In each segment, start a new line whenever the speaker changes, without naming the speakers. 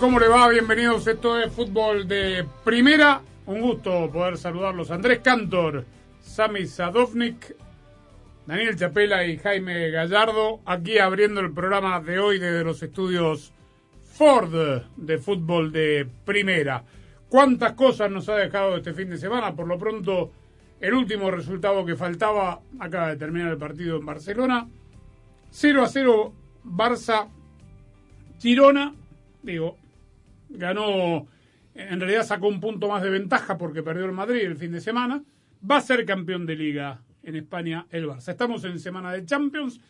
¿Cómo le va? Bienvenidos. Esto es Fútbol de Primera. Un gusto poder saludarlos. Andrés Cantor, Sami Sadovnik, Daniel Chapela y Jaime Gallardo, aquí abriendo el programa de hoy desde los estudios Ford de Fútbol de Primera. ¿Cuántas cosas nos ha dejado este fin de semana? Por lo pronto, el último resultado que faltaba, acaba de terminar el partido en Barcelona. 0 a 0 Barça Girona, digo, ganó, en realidad sacó un punto más de ventaja porque perdió el Madrid el fin de semana. Va a ser campeón de liga en España el Barça. Estamos en semana de Champions,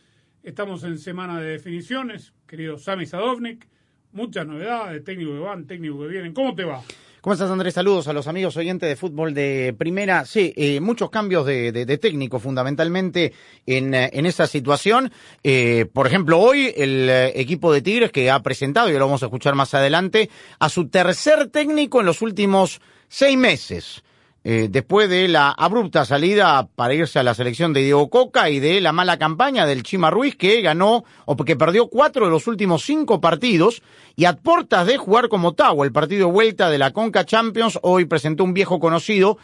estamos en semana de definiciones, querido Sami Sadovnik. Muchas novedades, técnicos que van, técnicos que vienen. ¿Cómo te va?
¿Cómo estás, Andrés? Saludos a los amigos oyentes de fútbol de primera. Sí, eh, muchos cambios de, de- de técnico fundamentalmente en, eh, en esa situación. Eh, por ejemplo, hoy el eh, equipo de Tigres que ha presentado, y lo vamos a escuchar más adelante, a su tercer técnico en los últimos seis meses. Eh, después de la abrupta salida para irse a la selección de Diego Coca y de la mala campaña del Chima Ruiz que ganó o que perdió cuatro de los últimos cinco partidos y a puertas de jugar como Tau, el partido de vuelta de la Conca Champions, hoy presentó un viejo conocido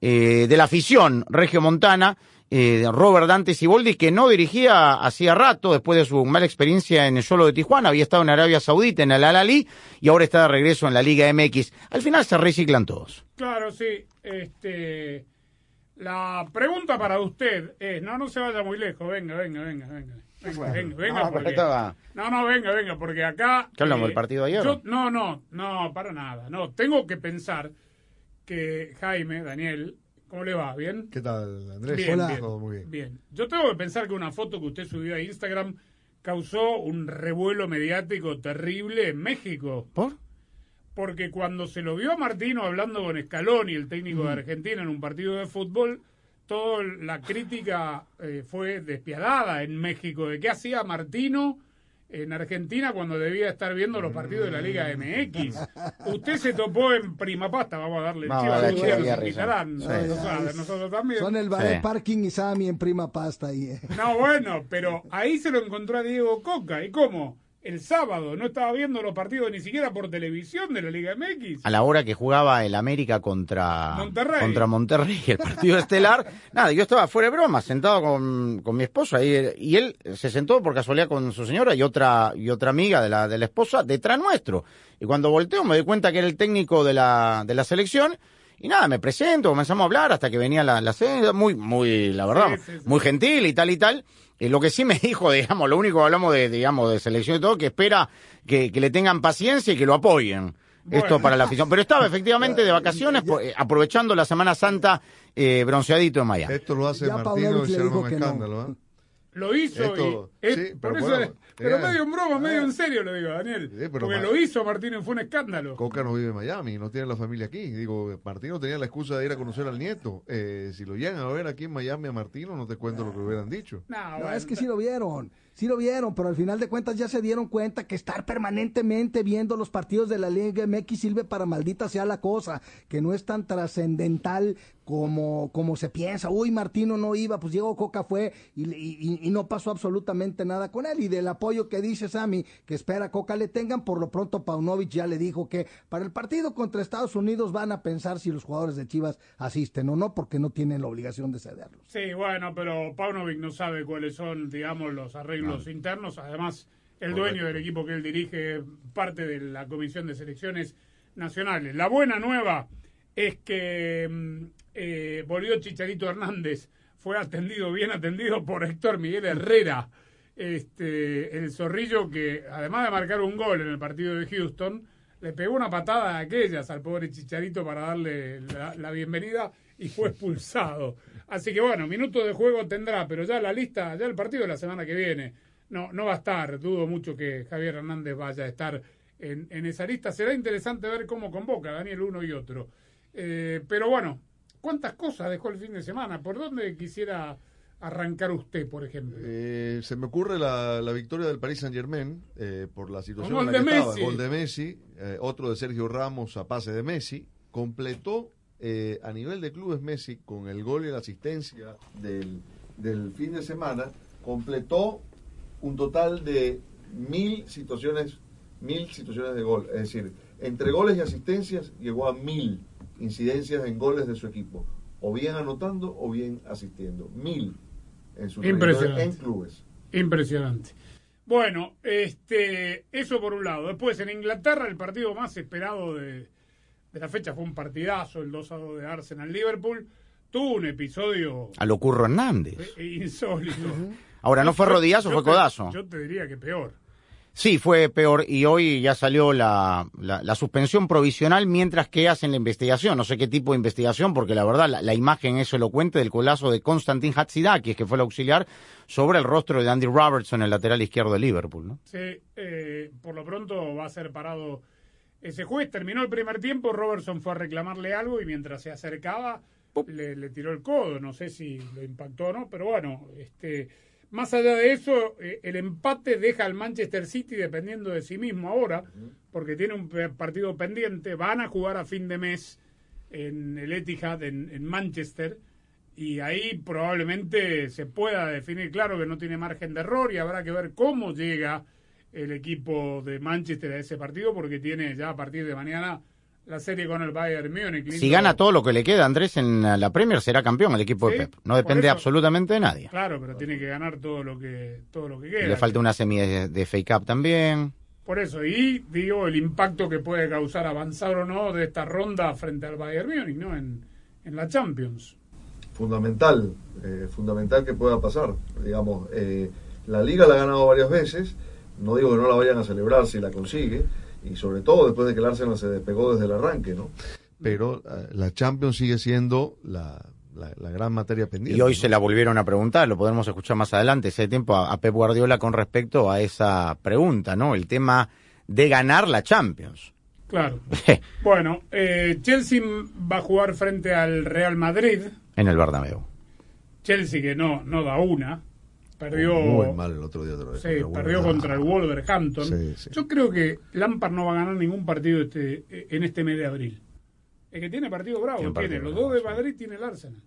eh, de la afición regiomontana, eh, Robert Dante Siboldi, que no dirigía hacía rato, después de su mala experiencia en el solo de Tijuana, había estado en Arabia Saudita, en el Al-Ali, y ahora está de regreso en la Liga MX. Al final se reciclan todos.
Claro, sí. Este, la pregunta para usted es, no, no se vaya muy lejos, venga, venga, venga, venga. Venga, venga, venga,
No, pero
porque- no, no, venga, venga, porque acá...
¿Qué hablamos del partido ayer?
yo- no, no, no, para nada. No, tengo que pensar que Jaime, Daniel, ¿cómo le va? ¿Bien?
¿Qué tal, Andrés?
Bien,
Hola.
bien,
Todo muy bien.
bien. Yo tengo que pensar que una foto que usted subió a Instagram causó un revuelo mediático terrible en México.
¿Por?
Porque cuando se lo vio a Martino hablando con Scaloni, el técnico de Argentina, en un partido de fútbol, toda la crítica eh, fue despiadada en México de qué hacía Martino en Argentina cuando debía estar viendo los partidos de la Liga MX. Usted se topó en prima pasta, vamos a darle
Vamos
chivas
a darle
de
chivas
nos
y a risa.
invitarán,
Sí.
nosotros, también.
Son el
Sí.
parking y Sammy en prima pasta ahí. eh.
No, bueno, pero ahí se lo encontró a Diego Coca. ¿Y cómo? El sábado no estaba viendo los partidos ni siquiera por televisión de la Liga MX.
a la hora que jugaba el América contra
Monterrey.
contra Monterrey, el partido estelar. Nada, yo estaba fuera de broma, sentado con, con mi esposa y, y él se sentó por casualidad con su señora y otra y otra amiga de la de la esposa detrás nuestro. Y cuando volteo me doy cuenta que era el técnico de la de la selección y nada, me presento, comenzamos a hablar hasta que venía la, la cena, muy, muy, la verdad,
Sí, sí, sí.
muy gentil y tal y tal. Y lo que sí me dijo, digamos, lo único que hablamos de, digamos, de selección y todo, que espera que, que le tengan paciencia y que lo apoyen. Esto para la afición. Pero estaba efectivamente de vacaciones, eh, aprovechando la Semana Santa eh, bronceadito en Miami.
Esto lo hace
Ya
Martino y se arma un
no.
escándalo, ¿ah?
Lo hizo
Esto-
y... es-
sí,
por
pero
eso
bueno,
es- pero
eh,
medio en broma, medio en serio lo digo, Daniel.
Sí, pero
porque lo hizo Martínez, fue un escándalo.
Coca no vive en Miami, no tiene la familia aquí. Digo, Martino tenía la excusa de ir a conocer al nieto. Eh, si lo llegan a ver aquí en Miami a Martino, no te cuento lo que hubieran dicho.
No,
No, es que sí lo vieron, sí lo vieron, pero al final de cuentas ya se dieron cuenta que estar permanentemente viendo los partidos de la Liga MX sirve para maldita sea la cosa, que no es tan trascendental como, como se piensa. Uy, Martino no iba, pues Diego Coca fue y, y- no pasó absolutamente nada con él. Y del apoyo que dice Sammy, que espera Coca le tengan, por lo pronto Paunovic ya le dijo que para el partido contra Estados Unidos van a pensar si los jugadores de Chivas asisten o no, porque no tienen la obligación de cederlos.
Sí, bueno, pero Paunovic no sabe cuáles son, digamos, los arreglos internos. Además, el dueño del equipo que él dirige parte de la Comisión de Selecciones Nacionales. La buena nueva es que mm, eh, volvió Chicharito Hernández, fue atendido, bien atendido por Héctor Miguel Herrera, este, el zorrillo que además de marcar un gol en el partido de Houston, le pegó una patada a aquellas al pobre Chicharito para darle la, la bienvenida y fue expulsado. Así que bueno, minutos de juego tendrá, pero ya la lista, ya el partido de la semana que viene, no, no va a estar. Dudo mucho que Javier Hernández vaya a estar en, en esa lista. Será interesante ver cómo convoca Daniel uno y otro. Eh, pero bueno, ¿cuántas cosas dejó el fin de semana? ¿Por dónde quisiera arrancar usted, por ejemplo?
Eh, se me ocurre la, la victoria del Paris Saint Germain eh, por la situación en la que estaba. Gol de Messi, eh, otro de Sergio Ramos a pase de Messi. Completó eh, a nivel de clubes Messi con el gol y la asistencia del, del fin de semana. Completó un total de mil situaciones, mil situaciones de gol. Es decir, entre goles y asistencias llegó a mil incidencias en goles de su equipo. O bien anotando o bien asistiendo. Mil en su en clubes.
Impresionante. Bueno, este, eso por un lado. Después, en Inglaterra, el partido más esperado de, de la fecha fue un partidazo, el 2 a 2 de Arsenal-Liverpool. Tuvo un episodio
A lo Curro Hernández.
eh, insólito.
Ahora, ¿no fue rodillazo o fue
te-
codazo?
Yo te diría que peor.
Sí, fue peor y hoy ya salió la, la, la suspensión provisional mientras que hacen la investigación. No sé qué tipo de investigación, porque la verdad la, la imagen es elocuente del colazo de Konstantin Hatzidakis, que fue el auxiliar, sobre el rostro de Andy Robertson, el lateral izquierdo de Liverpool. ¿no?
Sí, eh, por lo pronto va a ser parado ese juez. Terminó el primer tiempo, Robertson fue a reclamarle algo y mientras se acercaba le, le tiró el codo. No sé si lo impactó o no, pero bueno, este, más allá de eso, eh, el empate deja al Manchester City dependiendo de sí mismo ahora, porque tiene un partido pendiente. Van a jugar a fin de mes en el Etihad, en, en Manchester. Y ahí probablemente se pueda definir claro que no tiene margen de error y habrá que ver cómo llega el equipo de Manchester a ese partido porque tiene ya a partir de mañana la serie con el Bayern Múnich.
Si gana todo lo que le queda, Andrés, en la Premier será campeón el equipo
Sí,
de Pep. No depende
eso-
absolutamente de nadie.
Claro, pero tiene que ganar todo lo que todo lo que queda.
Le falta una semi de, de Fake Up también.
Por eso, y digo, el impacto que puede causar avanzar o no de esta ronda frente al Bayern Múnich, ¿no? En, en la Champions.
fundamental, eh, fundamental que pueda pasar. Digamos, eh, la liga la ha ganado varias veces, no digo que no la vayan a celebrar si la consigue, y sobre todo después de que el Arsenal se despegó desde el arranque, ¿no? Pero eh, la Champions sigue siendo la, la, la gran materia pendiente.
Y hoy
¿no?
se la volvieron a preguntar, lo podremos escuchar más adelante, ese tiempo a, a Pep Guardiola con respecto a esa pregunta, ¿no? El tema de ganar la Champions.
Claro. Bueno, eh, Chelsea va a jugar frente al Real Madrid.
en el Bernabéu.
Chelsea que no, no da una. Perdió,
Muy mal el otro día. otra vez
sí,
el
perdió
Wolverhampton.
contra el Wolverhampton.
Sí, sí.
Yo creo que Lampard no va a ganar ningún partido este, en este mes de abril. Es que tiene partido bravo.
Tiene partido
los
bravo,
dos de. Madrid tiene el Arsenal.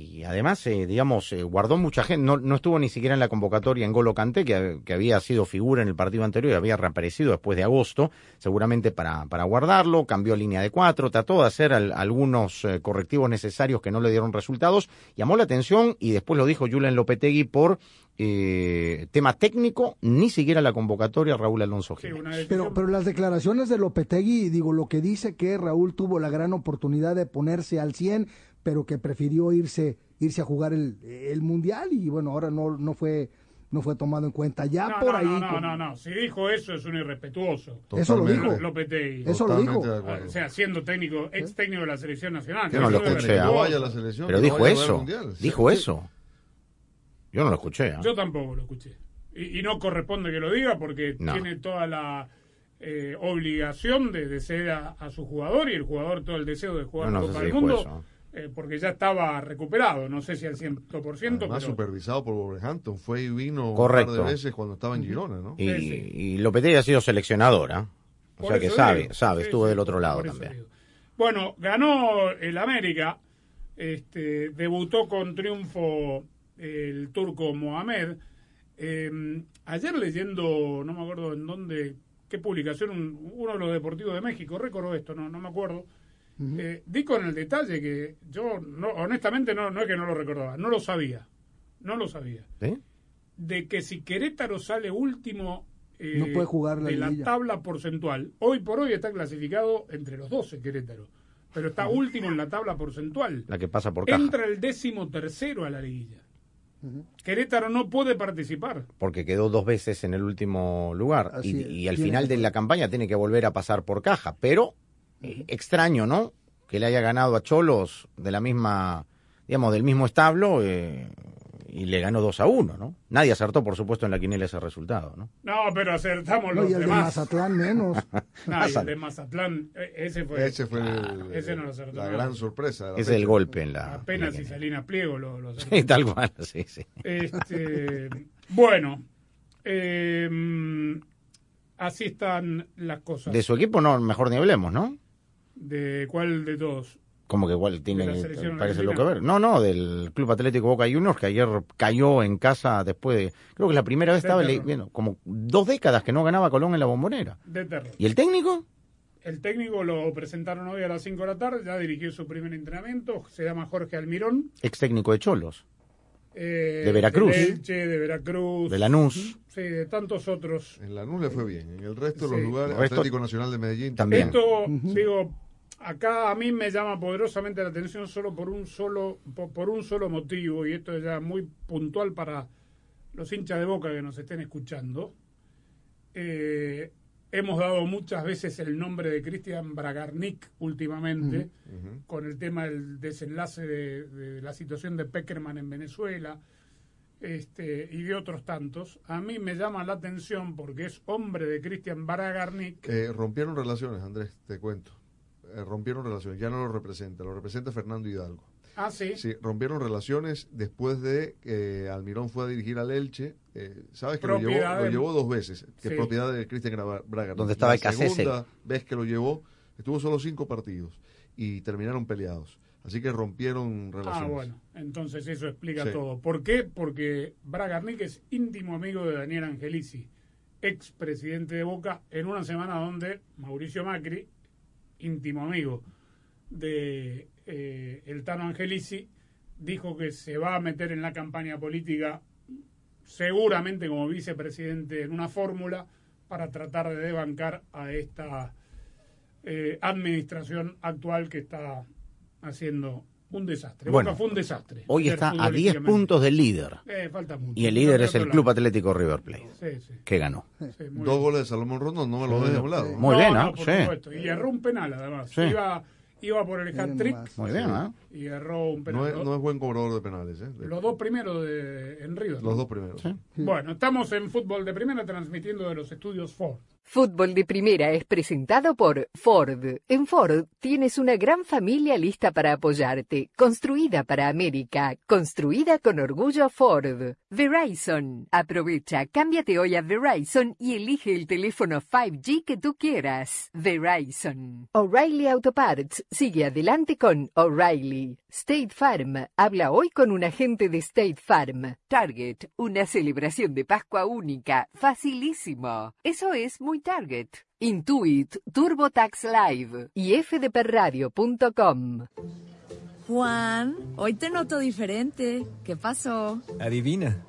Y además, eh, digamos, eh, guardó mucha gente, no, no estuvo ni siquiera en la convocatoria en Golo Kanté, que, que había sido figura en el partido anterior y había reaparecido después de agosto, seguramente para, para guardarlo, cambió línea de cuatro, trató de hacer al- algunos eh, correctivos necesarios que no le dieron resultados, llamó la atención y después lo dijo Julen Lopetegui por eh, tema técnico, ni siquiera la convocatoria Raúl Alonso Jiménez.
Pero, pero las declaraciones de Lopetegui, digo, lo que dice que Raúl tuvo la gran oportunidad de ponerse al 100, pero que prefirió irse irse a jugar el, el Mundial y bueno, ahora no, no fue no fue tomado en cuenta. Ya
no,
por
no,
ahí...
no, no,
con-
no, no. Si dijo eso es un irrespetuoso.
Eso lo dijo.
Lopetegui.
Eso lo dijo.
O sea, siendo técnico, ex técnico de la selección nacional.
Yo no lo escuché,
Que
ah.
vaya a la selección.
Pero
que no
dijo eso, dijo eso. Yo no lo escuché. ¿ah?
Yo tampoco lo escuché. Y, y no corresponde que lo diga porque
No.
tiene toda la eh, obligación de, de ceder a, a su jugador y el jugador todo el deseo de jugar
No, no
la
sé
Copa
si
del Mundo
eso.
Eh, porque ya estaba recuperado. No sé si al 100%,
Además,
pero
supervisado por Wolverhampton. Fue y vino
Correcto.
un par de veces cuando estaba en Girona, ¿no?
Y,
Sí, sí.
y Lopetegui ha sido seleccionadora. O
Por
sea que sabe,
digo.
sabe,
Sí,
estuvo
sí,
del otro lado también.
digo. Bueno, ganó el América, este, debutó con triunfo el turco Mohamed. Eh, ayer leyendo, no me acuerdo en dónde, qué publicación, un- uno de los deportivos de México, recordó esto, no, no me acuerdo. Eh, di con el detalle que yo, no, honestamente, no, no es que no lo recordaba, no lo sabía, no lo sabía. De que si Querétaro sale último eh,
No puede jugar la
de la tabla porcentual, hoy por hoy está clasificado entre los 12 Querétaro. pero está último en la tabla porcentual.
La que pasa por caja.
Entra el décimo tercero a la liguilla. Querétaro no puede participar.
Porque quedó dos veces en el último lugar. Y, al final de la campaña tiene que volver a pasar por caja. Pero eh, extraño, ¿no? Que le haya ganado a Cholos de la misma, digamos, del mismo establo eh, y le ganó 2 a 1, ¿no? Nadie acertó, por supuesto, en la quinela ese resultado, ¿no?
No, pero acertamos
No,
los
y el de
demás.
Mazatlán menos.
No, y el de Mazatlán, eh, ese fue.
Ese fue el-
ese no lo acertó
la gran sorpresa.
Ese es
fecha.
el golpe en la...
Apenas
la
Salinas Pliego lo, lo acertó.
Sí, tal cual, sí, sí.
Este, bueno, eh, así están las cosas.
De su equipo no, mejor ni hablemos, ¿no?
¿De cuál de todos?
Como que igual tiene,
¿De la selección
parece lo que ver. No, no, del Club Atlético Boca Juniors, que ayer cayó en casa después de, creo que la primera vez
De
estaba le- viendo, como dos décadas que no ganaba Colón en la bombonera.
De terror.
¿Y el técnico?
El técnico lo presentaron hoy a las 5 de la tarde, ya dirigió su primer entrenamiento, se llama Jorge Almirón.
Ex técnico de Cholos,
eh,
De Veracruz.
De Elche, de Veracruz.
de Lanús.
Sí, de tantos otros.
En Lanús le fue bien. En el resto de los lugares,
El resto-
Atlético Nacional de Medellín
También.
Esto, digo, acá a mí me llama poderosamente la atención solo por un solo por, por un solo motivo y esto es ya muy puntual para los hinchas de Boca que nos estén escuchando. Eh, hemos dado muchas veces el nombre de Cristian Bragarnik últimamente con el tema del desenlace de, de la situación de Peckerman en Venezuela este, y de otros tantos. A mí me llama la atención porque es hombre de Cristian Bragarnik.
Eh, rompieron relaciones, Andrés, te cuento. Eh, rompieron relaciones, ya no lo representa, lo representa Fernando Hidalgo.
Ah, sí.
Sí, rompieron relaciones después de que Almirón fue a dirigir al Elche. Eh, Sabes que lo llevó, lo llevó dos veces, que
Sí.
es propiedad de Cristian Braga.
Donde estaba
La
el Cacese.
segunda vez que lo llevó, estuvo solo cinco partidos y terminaron peleados. Así que rompieron relaciones.
Ah, bueno, entonces eso explica
Sí.
todo. ¿Por qué? Porque Bragarnik es íntimo amigo de Daniel Angelici, ex presidente de Boca, en una semana donde Mauricio Macri, íntimo amigo de eh, el Tano Angelici, dijo que se va a meter en la campaña política seguramente como vicepresidente en una fórmula para tratar de debancar a esta eh, administración actual que está haciendo un desastre.
Bueno,
Boca fue un desastre.
Hoy está a 10
futbolísticamente.
puntos del líder.
Eh, falta mucho.
Y el líder es el Club
lado.
Atlético River Plate,
Sí, sí.
que ganó.
sí,
Dos
bien.
goles de Salomón Rondón, no me lo dejes un lado.
Muy
No,
bien,
no,
¿ah?
por
Sí.
supuesto. Y erró un penal, además.
Sí.
Iba, iba por el hat-trick.
Muy bien, ¿ah?
Y erró un penal.
No es, no es buen cobrador de penales, ¿eh? De-
Los dos primeros de, en River.
los
¿no?
dos primeros.
Sí.
Bueno, estamos en fútbol de primera transmitiendo de los estudios Ford.
Fútbol de Primera es presentado por Ford. En Ford tienes una gran familia lista para apoyarte, construida para América, construida con orgullo Ford. Verizon. Aprovecha, cámbiate hoy a Verizon y elige el teléfono 5G que tú quieras. Verizon. O'Reilly Auto Parts sigue adelante con O'Reilly. State Farm. Habla hoy con un agente de State Farm. Target. Una celebración de Pascua única. Facilísimo. Eso es muy Target. Intuit, TurboTax Live y fdperradio.com.
Juan, hoy te noto diferente. ¿Qué pasó?
Adivina.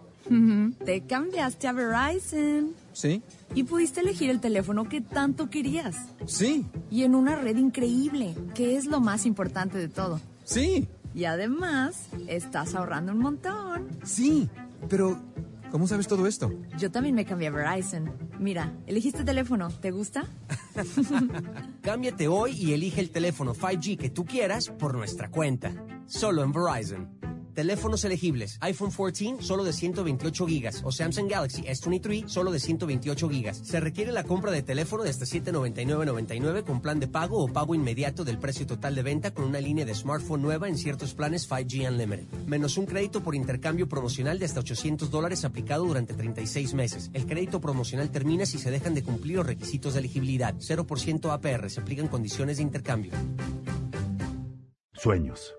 Te cambiaste a Verizon
¿Sí?
y pudiste elegir el teléfono que tanto querías.
Sí.
Y en una red increíble, que es lo más importante de todo.
Sí.
Y además, estás ahorrando un montón.
Sí. Pero, ¿cómo sabes todo esto?
Yo también me cambié a Verizon. Mira, elegiste teléfono. ¿Te gusta?
Cámbiate hoy y elige el teléfono 5G que tú quieras por nuestra cuenta. Solo en Verizon. Teléfonos elegibles. iPhone 14 solo de 128 gigas o Samsung Galaxy S23 solo de 128 gigas. Se requiere la compra de teléfono de hasta 799.99 con plan de pago o pago inmediato del precio total de venta con una línea de smartphone nueva en ciertos planes 5G Unlimited. Menos un crédito por intercambio promocional de hasta 800 dólares aplicado durante 36 meses. El crédito promocional termina si se dejan de cumplir los requisitos de elegibilidad. 0% APR. Se aplican condiciones de intercambio.
Sueños.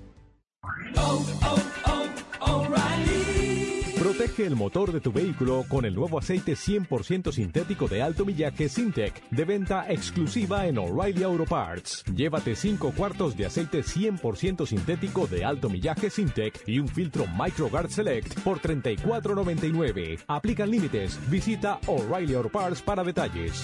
Protege el motor de tu vehículo con el nuevo aceite 100% sintético de alto millaje Sintec, de venta exclusiva en O'Reilly Auto Parts. Llévate 5 cuartos de aceite 100% sintético de alto millaje Sintec y un filtro MicroGuard Select por $34.99. Aplican límites. Visita O'Reilly Auto Parts para detalles.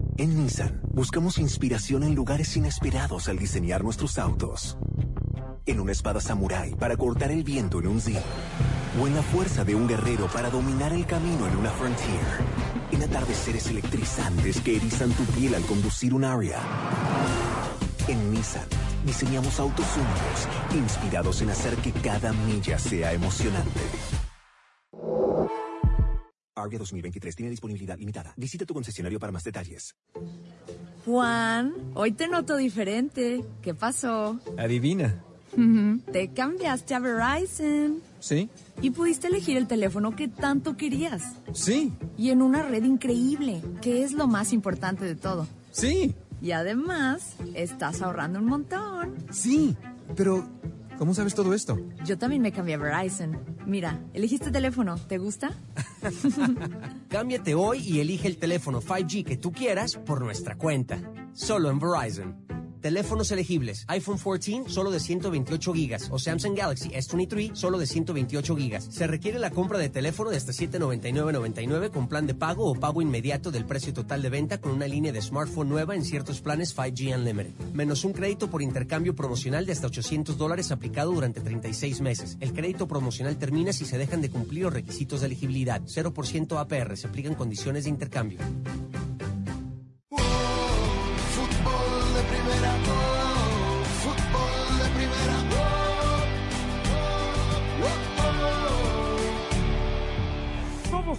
En Nissan, buscamos inspiración en lugares inesperados al diseñar nuestros autos. En una espada samurái para cortar el viento en un Zip. O en la fuerza de un guerrero para dominar el camino en una Frontier. En atardeceres electrizantes que erizan tu piel al conducir un Aria. En Nissan, diseñamos autos únicos, inspirados en hacer que cada milla sea emocionante. Aria 2023 tiene disponibilidad limitada. Visita tu concesionario para más detalles.
Juan, hoy te noto diferente. ¿Qué pasó?
Adivina.
Te cambiaste a Verizon.
¿Sí?
Y pudiste elegir el teléfono que tanto querías.
Sí.
Y en una red increíble, que es lo más importante de todo.
Sí.
Y además, estás ahorrando un montón.
Sí. Pero, ¿cómo sabes todo esto?
Yo también me cambié a Verizon. Mira, elegiste teléfono. ¿Te gusta?
Cámbiate hoy y elige el teléfono 5G que tú quieras por nuestra cuenta. Solo en Verizon. Teléfonos elegibles. iPhone 14 solo de 128 gigas o Samsung Galaxy S23 solo de 128 gigas. Se requiere la compra de teléfono de hasta 799.99 con plan de pago o pago inmediato del precio total de venta con una línea de smartphone nueva en ciertos planes 5G Unlimited. Menos un crédito por intercambio promocional de hasta 800 dólares aplicado durante 36 meses. El crédito promocional termina si se dejan de cumplir los requisitos de elegibilidad. 0% APR. Se aplican condiciones de intercambio.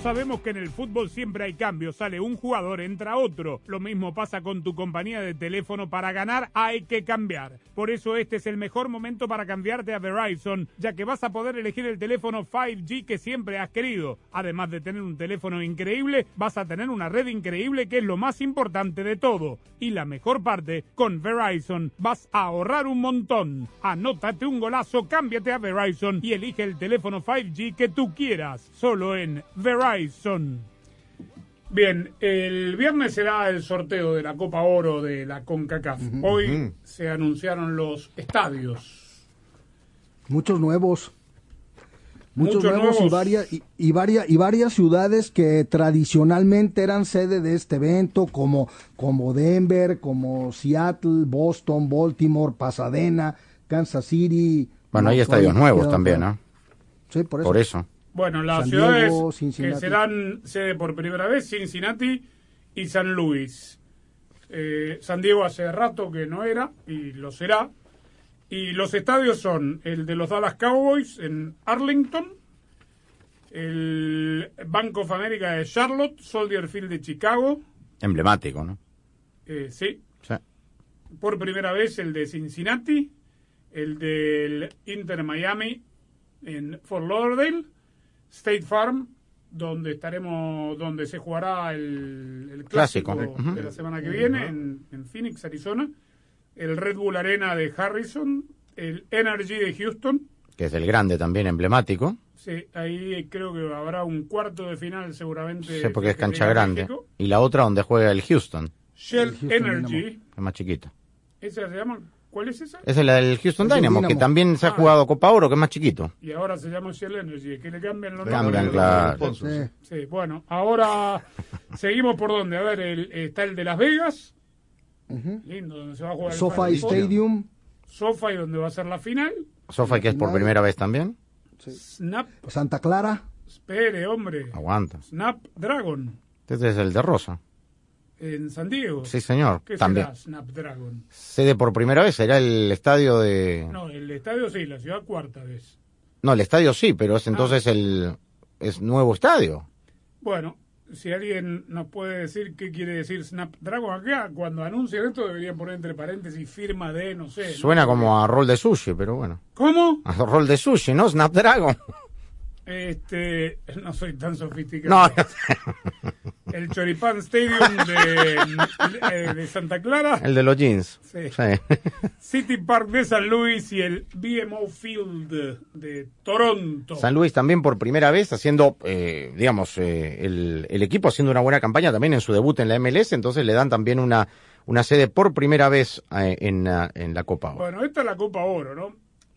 Sabemos que en el fútbol siempre hay cambios. Sale un jugador, entra otro. Lo mismo pasa con tu compañía de teléfono. Para ganar hay que cambiar. Por eso este es el mejor momento para cambiarte a Verizon, ya que vas a poder elegir el teléfono 5G que siempre has querido. Además de tener un teléfono increíble, vas a tener una red increíble que es lo más importante de todo. Y la mejor parte, con Verizon vas a ahorrar un montón. Anótate un golazo, cámbiate a Verizon y elige el teléfono 5G que tú quieras. Solo en Verizon. Bien, el viernes será el sorteo de la Copa Oro de la CONCACAF. Hoy se anunciaron los estadios.
Muchos nuevos. Muchos,
Muchos
nuevos, y varias y, y varias y varias ciudades que tradicionalmente eran sede de este evento como como Denver, como Seattle, Boston, Baltimore, Pasadena, Kansas City.
Bueno, hay estadios nuevos también,
otra.
¿no?
Sí, por eso.
Por eso.
Bueno, las
San
ciudades
Diego,
que serán sede por primera vez, Cincinnati y San Luis. Eh, San Diego hace rato que no era y lo será. Y los estadios son el de los Dallas Cowboys en Arlington, el Bank of America de Charlotte, Soldier Field de Chicago,
Emblemático, ¿no?
eh, sí,
Sí.
por primera vez el de Cincinnati, el del Inter Miami en Fort Lauderdale, State Farm, donde estaremos, donde se jugará el, el clásico, de la semana que viene en, en Phoenix, Arizona, el Red Bull Arena de Harrison, el Energy de Houston.
Que es el grande también, emblemático.
Sí, ahí creo que habrá un cuarto de final seguramente.
Sí, porque es cancha grande.
México.
Y la otra donde juega el Houston,
Shell
El Houston
Energy,
es más chiquita.
esa se llama. ¿Cuál es esa?
Esa es la del Houston
el
Dynamo, que también se ha
Ah.
jugado Copa Oro, que es más chiquito.
Y ahora se llama Shell Energy, que le cambian los
Cambian,
nombres.
claro.
Sí.
Sí, bueno, ahora seguimos por dónde. A ver, el- está el de Las Vegas. Lindo, donde se va a jugar el
SoFi
Four.
Stadium.
SoFi, donde va a ser la final.
Sofa, que es por primera vez también.
Snap,
Santa Clara.
espere, hombre.
Aguanta.
Snapdragon,
Este es el de Rosa.
En San Diego.
Sí, señor.
¿Qué
También.
será Snapdragon?
Sede por primera vez, será el estadio de...
No, el estadio sí, la ciudad cuarta vez.
No, el estadio sí, pero
Ah.
es entonces el... Es nuevo estadio.
Bueno, si alguien nos puede decir qué quiere decir Snapdragon acá, cuando anuncien esto deberían poner entre paréntesis firma de, no sé. ¿no?
Suena como a rol de sushi, pero bueno.
¿Cómo?
A rol de sushi, ¿no? Snapdragon.
Este, no soy tan
No,
sofisticado. El Choripán Stadium de, eh, de Santa Clara.
el de los jeans.
Sí.
Sí.
City Park de San Luis y el BMO Field de Toronto.
San Luis también por primera vez haciendo, eh, digamos, eh, el, el equipo haciendo una buena campaña también en su debut en la MLS, entonces le dan también una, una sede por primera vez eh, en, ah, en la Copa. Oro.
Bueno, esta es la Copa Oro, ¿no?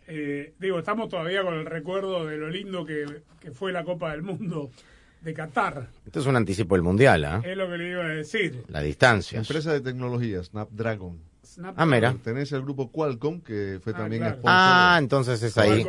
Eh, digo, estamos todavía con el recuerdo de lo lindo que, que fue la Copa del Mundo de Qatar.
Esto es un anticipo del Mundial, ¿ah?
Es lo que le iba a decir.
La distancia.
Empresa de tecnología, Snapdragon.
Snap-
Ah, mira.
Pertenece al grupo Qualcomm, que fue
Ah,
también
claro.
sponsor.
Ah, entonces es ahí.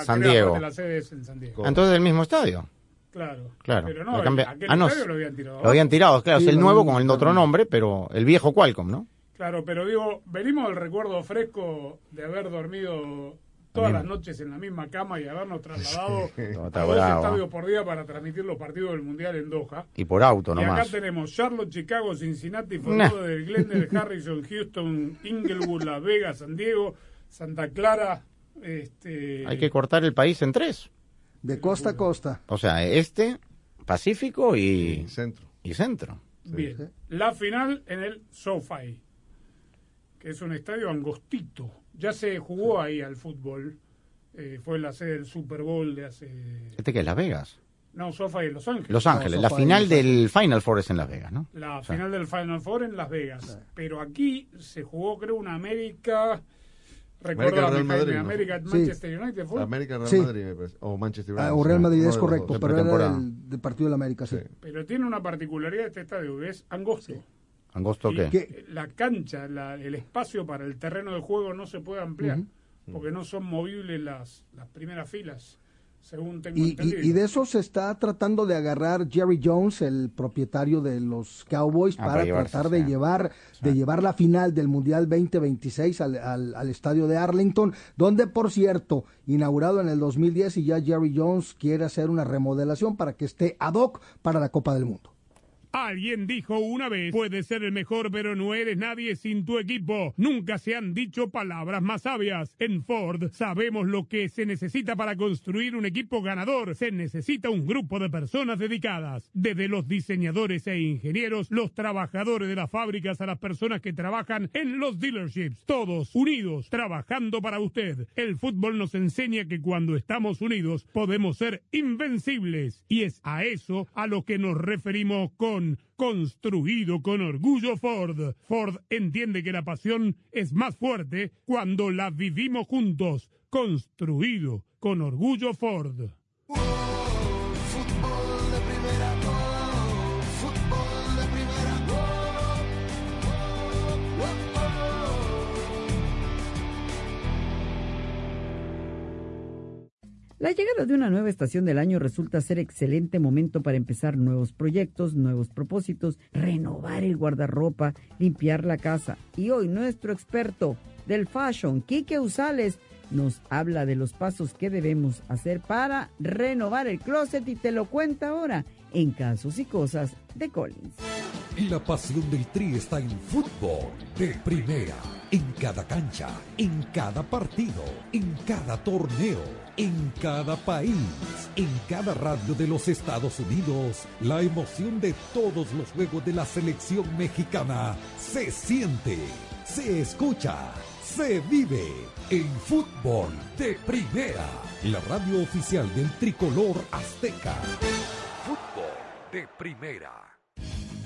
San Diego.
La sede es en San Diego.
Entonces el mismo estadio.
Claro.
Claro.
Pero no,
cambia-
aquel
Ah, no,
estadio lo habían tirado.
Lo habían tirado, claro,
Sí,
es el nuevo con el otro nombre, pero el viejo Qualcomm, ¿no?
Claro, pero digo, venimos del recuerdo fresco de haber dormido todas las noches en la misma cama y habernos trasladado
No,
a dos estadios por día para transmitir los partidos del Mundial en Doha.
Y por auto
Y acá
nomás.
tenemos Charlotte, Chicago, Cincinnati, Fort
Nah.
Lauderdale, Glendale, Harrison, Houston, Inglewood, Las Vegas, San Diego, Santa Clara. Este,
Hay que cortar el país en tres.
De costa a costa.
O sea, este, Pacífico y,
Centro.
y centro.
Bien. La final en el SoFi, que es un estadio angostito. Ya se jugó ahí al fútbol. Eh, fue la sede del Super Bowl de hace.
Este que es Las Vegas.
No, SoFi en Los Ángeles.
Los Ángeles. La final del Final Four es en Las Vegas, ¿no?
La
O sea,
final del Final Four en Las Vegas. Pero aquí se jugó, creo, una América.
América
Recuerda
Real Madrid, ¿no?
América
Sí.
Manchester United fue.
América Real
Sí.
Madrid, me parece. O Manchester
Ah,
United.
o Real Madrid es correcto, pero era el de partido de la América, sí.
Sí.
Pero tiene una particularidad este estadio, que es angosto.
¿Angosto
Y
qué?
¿Qué?
La cancha, la- el espacio para el terreno de juego no se puede ampliar, porque no son movibles las, las primeras filas, según tengo
Y,
entendido.
y de eso se está tratando de agarrar Jerry Jones, el propietario de los Cowboys,
Ah,
para tratar de
sí.
llevar de llevar la final del Mundial 2026 al, al- al estadio de Arlington, donde por cierto, inaugurado en el 2010 y ya Jerry Jones quiere hacer una remodelación para que esté ad hoc para la Copa del Mundo.
Alguien dijo una vez, puedes ser el mejor, pero no eres nadie sin tu equipo. Nunca se han dicho palabras más sabias. En Ford sabemos lo que se necesita para construir un equipo ganador. Se necesita un grupo de personas dedicadas, desde los diseñadores e ingenieros, los trabajadores de las fábricas a las personas que trabajan en los dealerships. Todos unidos, trabajando para usted. El fútbol nos enseña que cuando estamos unidos podemos ser invencibles. Y es a eso a lo que nos referimos con construido con orgullo Ford. Ford entiende que la pasión es más fuerte cuando la vivimos juntos. Construido con orgullo Ford.
La llegada de una nueva estación del año resulta ser excelente momento para empezar nuevos proyectos, nuevos propósitos, renovar el guardarropa, limpiar la casa. Y hoy nuestro experto del fashion, Quique Usales, nos habla de los pasos que debemos hacer para renovar el closet y te lo cuenta ahora en Casos y Cosas de Collins.
La pasión del Tri está en fútbol de primera, en cada cancha, en cada partido, en cada torneo, en cada país, en cada radio de los Estados Unidos. La emoción de todos los juegos de la selección mexicana se siente, se escucha, se vive en fútbol de primera, la radio oficial del tricolor azteca. Fútbol de primera.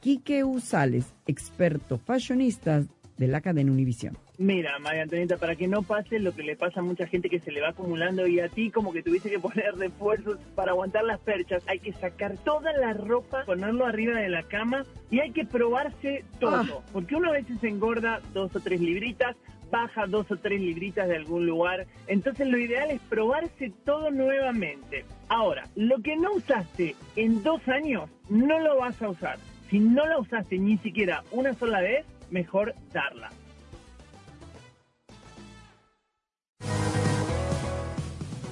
Quique Usales, experto fashionista de la cadena Univisión.
Mira, María Antonieta, para que no pase lo que le pasa a mucha gente que se le va acumulando y a ti como que tuviste que poner refuerzos para aguantar las perchas, hay que sacar toda la ropa, ponerlo arriba de la cama y hay que probarse todo. Porque uno a veces engorda dos o tres libritas, baja dos o tres libritas de algún lugar. Entonces lo ideal es probarse todo nuevamente. Ahora, lo que no usaste en dos años, no lo vas a usar. Si no la usaste ni siquiera una sola vez, mejor darla.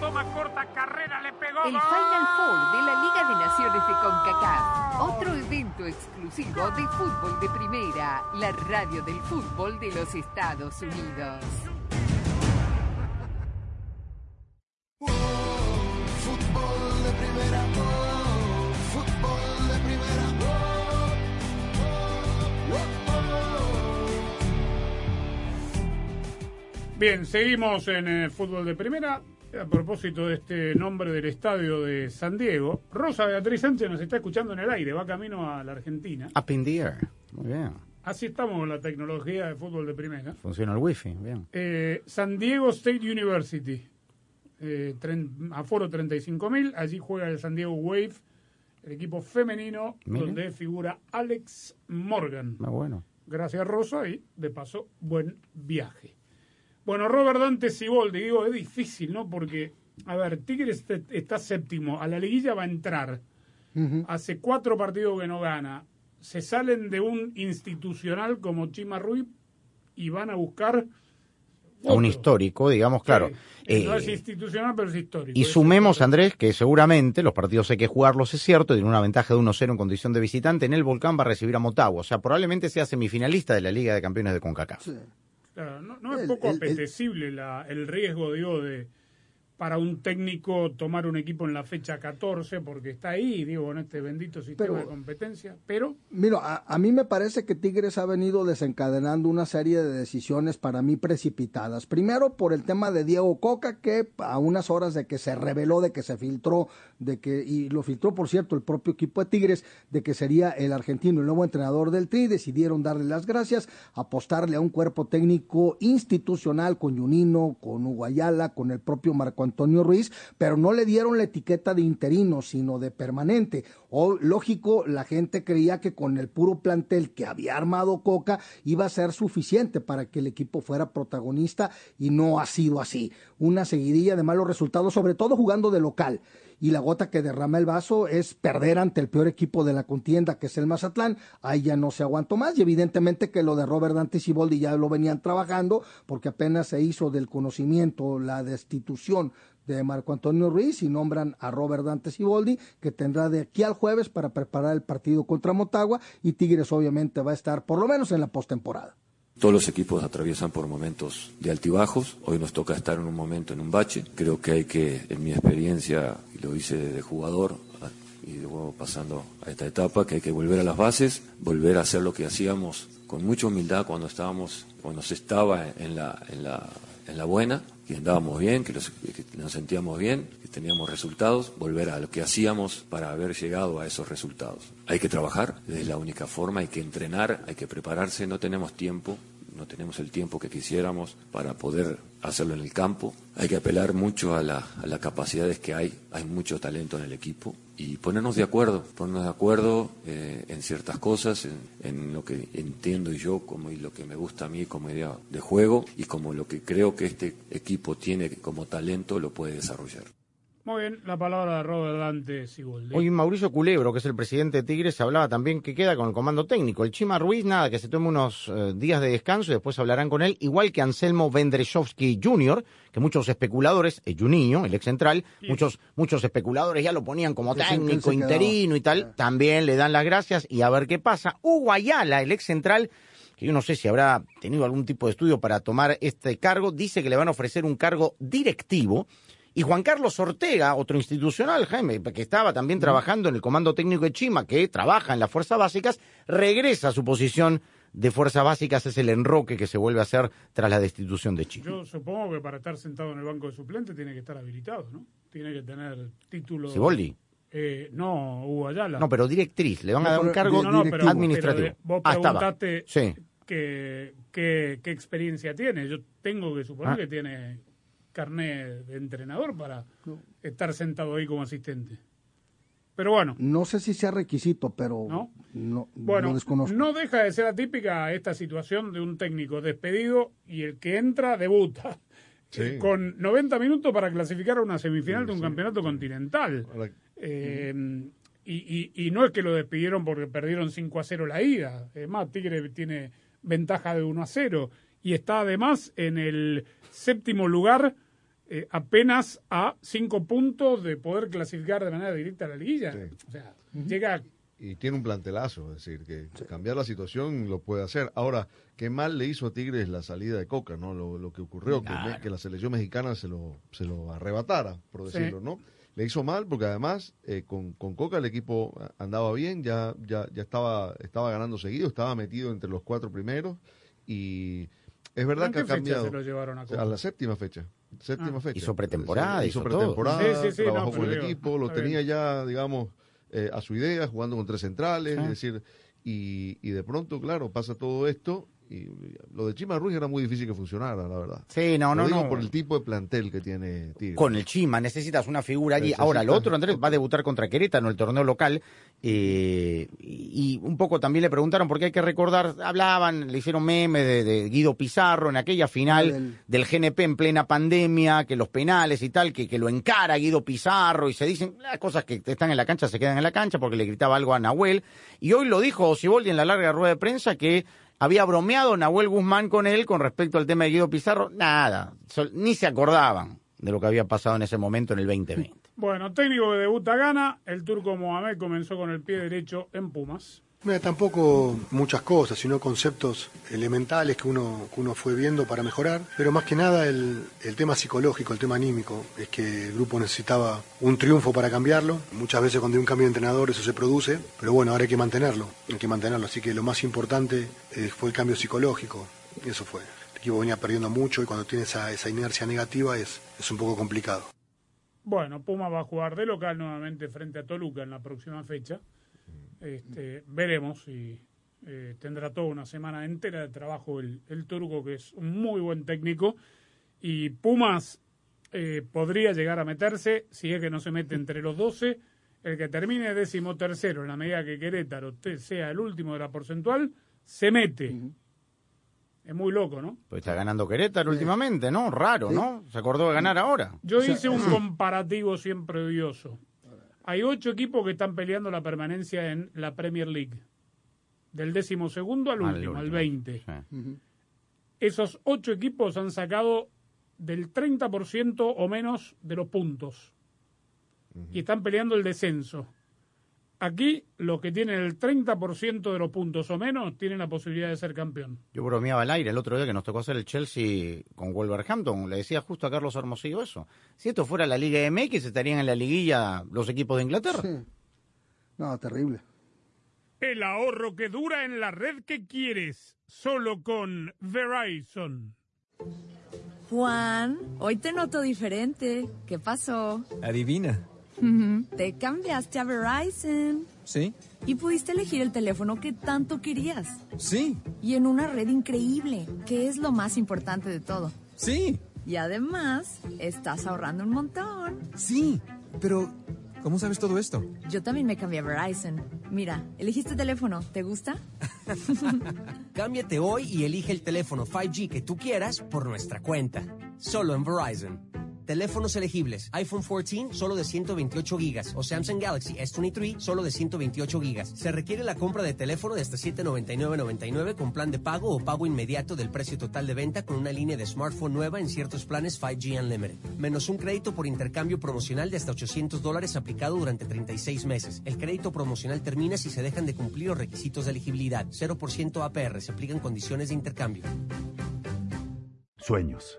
Toma corta carrera, le pegó.
El. Final Four de la Liga de Naciones de CONCACAF. Otro evento exclusivo de fútbol de primera, la radio del fútbol de los Estados Unidos.
Bien, seguimos en eh, fútbol de primera. A propósito de este nombre del estadio de San Diego, Rosa Beatriz Sánchez nos está escuchando en el aire, va camino a la Argentina.
Up in the air. Muy bien.
Así estamos con la tecnología de fútbol de primera.
Funciona el wifi. Bien.
Eh, San Diego State University, eh, tren- aforo 35.000, allí juega el San Diego Wave, el equipo femenino, donde figura Alex Morgan.
Muy bueno.
Gracias Rosa y de paso buen viaje. Bueno, Robert Dante Siboldi, digo, es difícil, ¿no? Porque, a ver, Tigres está séptimo, a la liguilla va a entrar, hace cuatro partidos que no gana, se salen de un institucional como Chima Ruiz y van a buscar...
A un histórico, digamos, claro.
Eh, no
Eh,
es institucional, pero es histórico.
Y sumemos, Andrés, que seguramente los partidos hay que jugarlos, es cierto, tiene una ventaja de 1-0 en condición de visitante. En el Volcán va a recibir a Motagua. O sea, probablemente sea semifinalista de la Liga de Campeones de CONCACAF.
Claro, no, no es poco
el- el-
apetecible la- el riesgo, digo, de para un técnico tomar un equipo en la fecha 14, porque está ahí, digo, en este bendito sistema
Pero-
de competencia, pero
Mira, a, a mí me parece que Tigres ha venido desencadenando una serie de decisiones para mí precipitadas. Primero por el tema de Diego Coca, que a unas horas de que se reveló, de que se filtró, de que, y lo filtró por cierto el propio equipo de Tigres, de que sería el argentino el nuevo entrenador del Tri, decidieron darle las gracias, apostarle a un cuerpo técnico institucional con Junino, con Uguayala, con el propio Marco Antonio Ruiz, pero no le dieron la etiqueta de interino, sino de permanente. O, lógico, la gente creía que con el puro plantel que había armado Coca iba a ser suficiente para que el equipo fuera protagonista y no ha sido así. Una seguidilla de malos resultados, sobre todo jugando de local y la gota que derrama el vaso es perder ante el peor equipo de la contienda, que es el Mazatlán. Ahí ya no se aguantó más y evidentemente que lo de Robert Dante Siboldi ya lo venían trabajando porque apenas se hizo del conocimiento la destitución de Marco Antonio Ruiz y nombran a Robert Dante Siboldi, que tendrá de aquí al jueves para preparar el partido contra Motagua y Tigres obviamente va a estar por lo menos en la postemporada.
Todos los equipos atraviesan por momentos de altibajos. Hoy nos toca estar en un momento, en un bache. Creo que hay que, en mi experiencia, y lo hice de jugador, y luego pasando a esta etapa, que hay que volver a las bases, volver a hacer lo que hacíamos con mucha humildad cuando estábamos, cuando se estaba en la, en la, en la buena, que andábamos bien, que, que nos sentíamos bien, que teníamos resultados, volver a lo que hacíamos para haber llegado a esos resultados. Hay que trabajar, es la única forma, hay que entrenar, hay que prepararse, no tenemos tiempo, no tenemos el tiempo que quisiéramos para poder hacerlo en el campo. Hay que apelar mucho a, la, a las capacidades que hay, hay mucho talento en el equipo y ponernos de acuerdo, ponernos de acuerdo eh, en ciertas cosas, en, en, lo que entiendo yo como y lo que me gusta a mí como idea de juego y como lo que creo que este equipo tiene como talento lo puede desarrollar.
Muy bien, la palabra de Robert Dante Siboldi.
Hoy Mauricio Culebro, que es el presidente de Tigres, hablaba también que queda con el comando técnico. El Chima Ruiz, nada, que se tome unos eh, días de descanso y después hablarán con él, igual que Anselmo Vendreshovsky Jr., que muchos especuladores, el Juninho, el ex central, muchos, muchos especuladores ya lo ponían como técnico, interino y tal, también le dan las gracias y a ver qué pasa. Hugo Ayala, el ex central, que yo no sé si habrá tenido algún tipo de estudio para tomar este cargo, dice que le van a ofrecer un cargo directivo y Juan Carlos Ortega, otro institucional, Jaime, que estaba también trabajando en el Comando Técnico de Chima, que trabaja en las Fuerzas Básicas, regresa a su posición de Fuerzas Básicas, es el enroque que se vuelve a hacer tras la destitución de Chima.
Yo supongo que para estar sentado en el banco de suplentes tiene que estar habilitado, ¿no? Tiene que tener título...
¿Siboldi?
Eh, no, Hugo Ayala.
No, pero directriz, le van a dar un cargo
no, no, pero,
administrativo.
Pero vos
ah,
preguntaste
sí.
qué, qué, qué, experiencia tiene. Yo tengo que suponer
Ah.
que tiene carnet de entrenador para estar sentado ahí como asistente. Pero bueno,
No sé si sea requisito, pero
¿No?
no,
bueno
lo desconozco.
no deja de ser atípica esta situación de un técnico despedido y el que entra debuta.
Sí.
Con 90 minutos para clasificar a una semifinal de un campeonato continental. Eh, y, y- y no es que lo despidieron porque perdieron 5 a 0 la ida. Es más, Tigre tiene ventaja de 1 a 0 y está además en el séptimo lugar, eh, apenas a 5 puntos de poder clasificar de manera directa a la liguilla. O sea, llega
y tiene un plantelazo, es decir, que cambiar la situación lo puede hacer. Ahora, qué mal le hizo a Tigres la salida de Coca, ¿no? Lo, lo que ocurrió, que, la selección mexicana se lo, se lo arrebatara, por
Sí.
decirlo, ¿no? Le hizo mal porque además eh, con, con Coca el equipo andaba bien, ya, ya, ya estaba, estaba ganando seguido, estaba metido entre los cuatro primeros y es verdad
¿En
que ha
fecha
cambiado.
se lo llevaron a
O sea,
Coca?
la séptima fecha. Séptima
Ah.
fecha.
Hizo pretemporada,
hizo,
hizo
pretemporada,
todo. Sí, sí, sí,
trabajó
no,
con el
digo,
equipo, lo tenía
bien.
ya, digamos, eh, a su idea, jugando con tres centrales,
Ah.
es decir, y, y de pronto, claro, pasa todo esto y lo de Chima Ruiz era muy difícil que funcionara, la verdad.
Sí, no,
Lo
no,
digo
no.
por el tipo de plantel que tiene Tigre.
Con el Chima, necesitas una figura allí.
Necesitas-
Ahora, lo otro, Andrés, va a debutar contra Querétaro en el torneo local. Eh, y, un poco también le preguntaron, porque hay que recordar, hablaban, le hicieron meme de, de Guido Pizarro en aquella final
Del-
del GNP en plena pandemia, que los penales y tal, que, que lo encara Guido Pizarro y se dicen las cosas que están en la cancha se quedan en la cancha porque le gritaba algo a Nahuel. Y hoy lo dijo Siboldi en la larga rueda de prensa que había bromeado Nahuel Guzmán con él con respecto al tema de Guido Pizarro. Nada, ni se acordaban de lo que había pasado en ese momento en el 2020.
Bueno, técnico que debuta gana. El turco Mohamed comenzó con el pie derecho en Pumas.
Mira, tampoco muchas cosas, sino conceptos elementales que uno, que uno fue viendo para mejorar, pero más que nada el, el tema psicológico, el tema anímico, es que el grupo necesitaba un triunfo para cambiarlo. Muchas veces cuando hay un cambio de entrenador eso se produce, pero bueno, ahora hay que mantenerlo, hay que mantenerlo. Así que lo más importante eh, fue el cambio psicológico, y eso fue. El equipo venía perdiendo mucho y cuando tiene esa, esa inercia negativa es, es un poco complicado.
Bueno, Pumas va a jugar de local nuevamente frente a Toluca en la próxima fecha. Este, veremos si eh, tendrá toda una semana entera de trabajo el, el turco, que es un muy buen técnico. Y Pumas eh, podría llegar a meterse, si es que no se mete entre los 12. El que termine décimo tercero, en la medida que Querétaro sea el último de la porcentual, se mete. Es muy loco, ¿no?
Pues está ganando Querétaro últimamente, ¿no? Raro, ¿no? Se acordó de ganar ahora.
Yo hice un comparativo siempre odioso. Hay ocho equipos que están peleando la permanencia en la Premier League. Del décimo segundo al
Al
último, al
último,
20. Esos ocho equipos han sacado del 30% o menos de los puntos. Y están peleando el descenso. Aquí, los que tienen el 30% de los puntos o menos tienen la posibilidad de ser campeón.
Yo bromeaba al aire el otro día que nos tocó hacer el Chelsea con Wolverhampton. Le decía justo a Carlos Hermosillo eso. Si esto fuera la Liga MX, estarían en la liguilla los equipos de Inglaterra.
No, terrible.
El ahorro que dura en la red que quieres, solo con Verizon.
Juan, hoy te noto diferente. ¿Qué pasó?
Adivina.
Te cambiaste a Verizon
¿Sí?
y pudiste elegir el teléfono que tanto querías.
Sí.
Y en una red increíble, que es lo más importante de todo.
Sí.
Y además, estás ahorrando un montón.
Sí. Pero, ¿cómo sabes todo esto?
Yo también me cambié a Verizon. Mira, elegiste teléfono. ¿Te gusta?
Cámbiate hoy y elige el teléfono 5G que tú quieras por nuestra cuenta. Solo en Verizon. Teléfonos elegibles. iPhone 14 solo de 128 gigas o Samsung Galaxy S23 solo de 128 gigas. Se requiere la compra de teléfono de hasta 799.99 con plan de pago o pago inmediato del precio total de venta con una línea de smartphone nueva en ciertos planes 5G Unlimited. Menos un crédito por intercambio promocional de hasta 800 dólares aplicado durante 36 meses. El crédito promocional termina si se dejan de cumplir los requisitos de elegibilidad. 0% APR. Se aplican condiciones de intercambio.
Sueños.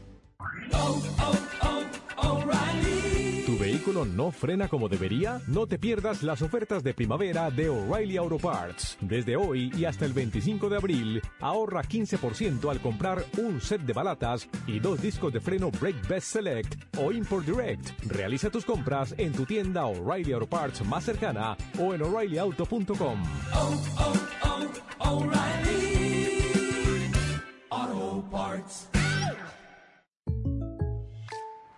¿Tu vehículo no frena como debería? No te pierdas las ofertas de primavera de O'Reilly Auto Parts. Desde hoy y hasta el 25 de abril, ahorra 15% al comprar un set de balatas y dos discos de freno Brake Best Select o Import Direct. Realiza tus compras en tu tienda O'Reilly Auto Parts más cercana o en o'ReillyAuto.com.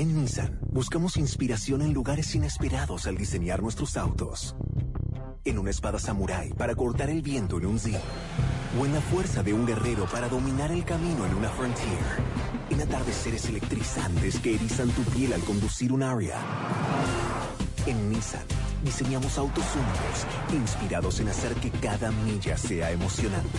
En Nissan buscamos inspiración en lugares inesperados al diseñar nuestros autos. En una espada samurái para cortar el viento en un Zip. O en la fuerza de un guerrero para dominar el camino en una Frontier. En atardeceres electrizantes que erizan tu piel al conducir un Aria. En Nissan diseñamos autos únicos, inspirados en hacer que cada milla sea emocionante.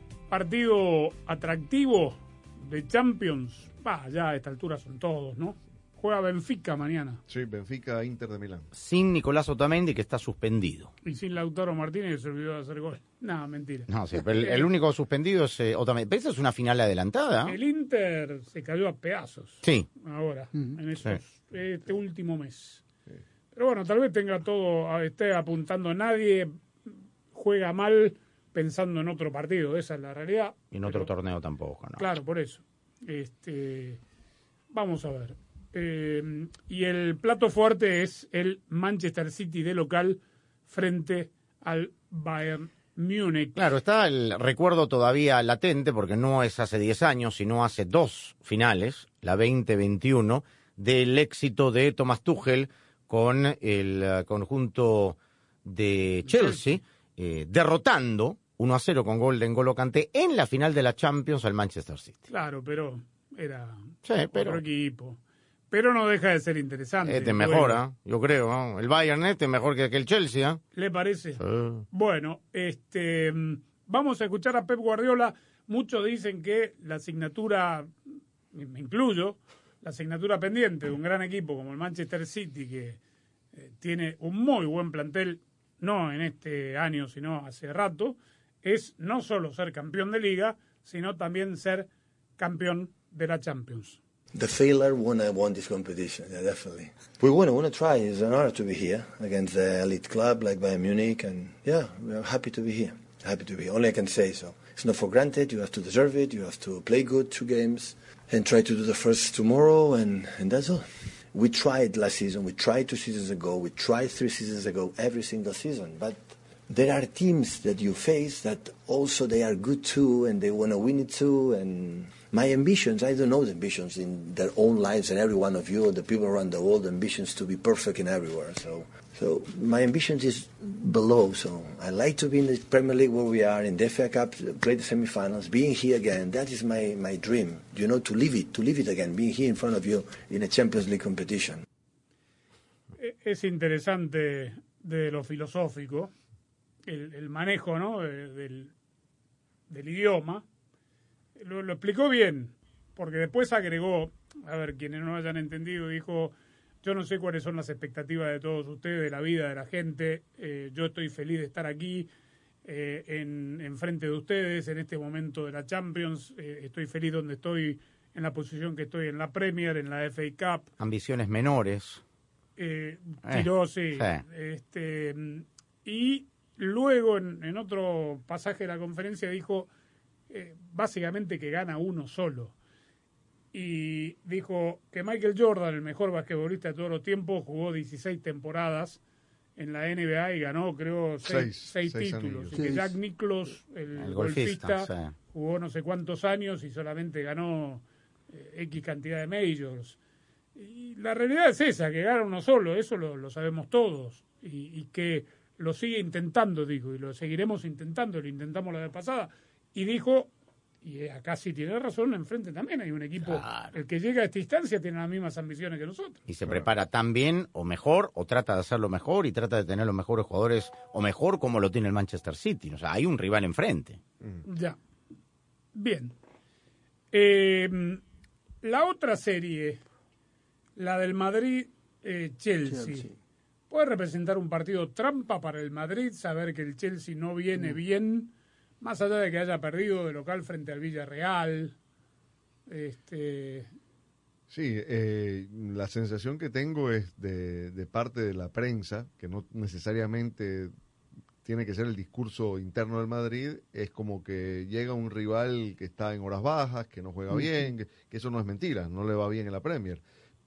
partido atractivo de Champions, va, ya a esta altura son todos, ¿no? Juega Benfica mañana.
Sí, Benfica Inter de Milán.
Sin Nicolás Otamendi, que está suspendido.
Y sin Lautaro Martínez, que se olvidó de hacer gol. No, mentira.
No, sí, pero el, el único suspendido es eh, Otamendi. Pero esa es una final adelantada.
El Inter se cayó a pedazos.
Sí.
Ahora, en esos, este último mes. Pero bueno, tal vez tenga todo, esté apuntando nadie, juega mal pensando en otro partido, esa es la realidad.
Y en otro torneo tampoco, ¿no?
Claro, por eso. Este, vamos a ver. Eh, y el plato fuerte es el Manchester City de local frente al Bayern Múnich.
Claro, está el recuerdo todavía latente, porque no es hace 10 años, sino hace dos finales, la 2021, del éxito de Thomas Tuchel con el eh, conjunto de Chelsea, eh, derrotando 1 a 0 con gol de N'Golo Kanté en la final de la Champions al Manchester City.
Claro, pero era
Sí, pero-
otro equipo. Pero no deja de ser interesante.
Este mejora, yo creo. ¿no? El Bayern este es mejor que, que el Chelsea. ¿eh?
¿Le parece?
Sí.
Bueno, este, mm, vamos a escuchar a Pep Guardiola. Muchos dicen que la asignatura, me incluyo, la asignatura pendiente de un gran equipo como el Manchester City, que eh, tiene un muy buen plantel, no en este año, sino hace rato, es no solo ser campeón de liga, sino también ser campeón de la Champions.
The failure wanna uh, won this competition, yeah, definitely. We wanna wanna try. It's an honor to be here against the elite club like Bayern Munich, and yeah, we are happy to be here. Happy to be. Only I can say so. It's not for granted. You have to deserve it. You have to play good two games and try to do the first tomorrow, and and that's all. We tried last season. We tried two seasons ago. We tried three seasons ago. Every single season, but there are teams that you face that also they are good too and they want to win it too and my ambitions i don't know the ambitions in their own lives and every one of you the people around the world ambitions to be perfect in everywhere so so my ambitions is below so i like to be in the premier league where we are in the FA Cup play the semifinals being here again that is my my dream you know to live it to live it again being here in front of you in a champions league competition.
Es interesante de lo filosófico, el, el manejo ¿no? de- del, del idioma. Lo, lo explicó bien, porque después agregó, a ver, quienes no hayan entendido, dijo, yo no sé cuáles son las expectativas de todos ustedes, de la vida de la gente, eh, yo estoy feliz de estar aquí eh, en, en frente de ustedes en este momento de la Champions, eh, estoy feliz donde estoy, en la posición que estoy en la Premier, en la FA Cup,
Ambiciones menores.
Eh, tiró, sí.
sí.
Este, y luego, en, en otro pasaje de la conferencia, dijo eh, básicamente que gana uno solo. Y dijo que Michael Jordan, el mejor basquetbolista de todos los tiempos, jugó 16 temporadas en la NBA y ganó, creo, seis,
Seis,
seis
seis
títulos. Y que. Jack Nicklaus, el,
El
golfista,
golfista, sí.
jugó no sé cuántos años y solamente ganó eh, X cantidad de majors. Y la realidad es esa, que gana uno solo, eso lo, lo sabemos todos. Y, y que lo sigue intentando, dijo, y lo seguiremos intentando, lo intentamos la vez pasada. Y dijo, y acá sí tiene razón, enfrente también hay un equipo, el que llega a esta instancia tiene las mismas ambiciones que nosotros.
Y se prepara tan bien o mejor, o trata de hacerlo mejor y trata de tener los mejores jugadores o mejor como lo tiene el Manchester City. O sea, hay un rival enfrente.
Ya. Bien. Eh, la otra serie, la del Madrid-Chelsea,
Chelsea.
Puede representar un partido trampa para el Madrid, saber que el Chelsea no viene bien, más allá de que haya perdido de local frente al Villarreal. Este,
Sí, eh, la sensación que tengo es de, de parte de la prensa, que no necesariamente tiene que ser el discurso interno del Madrid, es como que llega un rival que está en horas bajas, que no juega bien, que, que eso no es mentira, no le va bien en la Premier,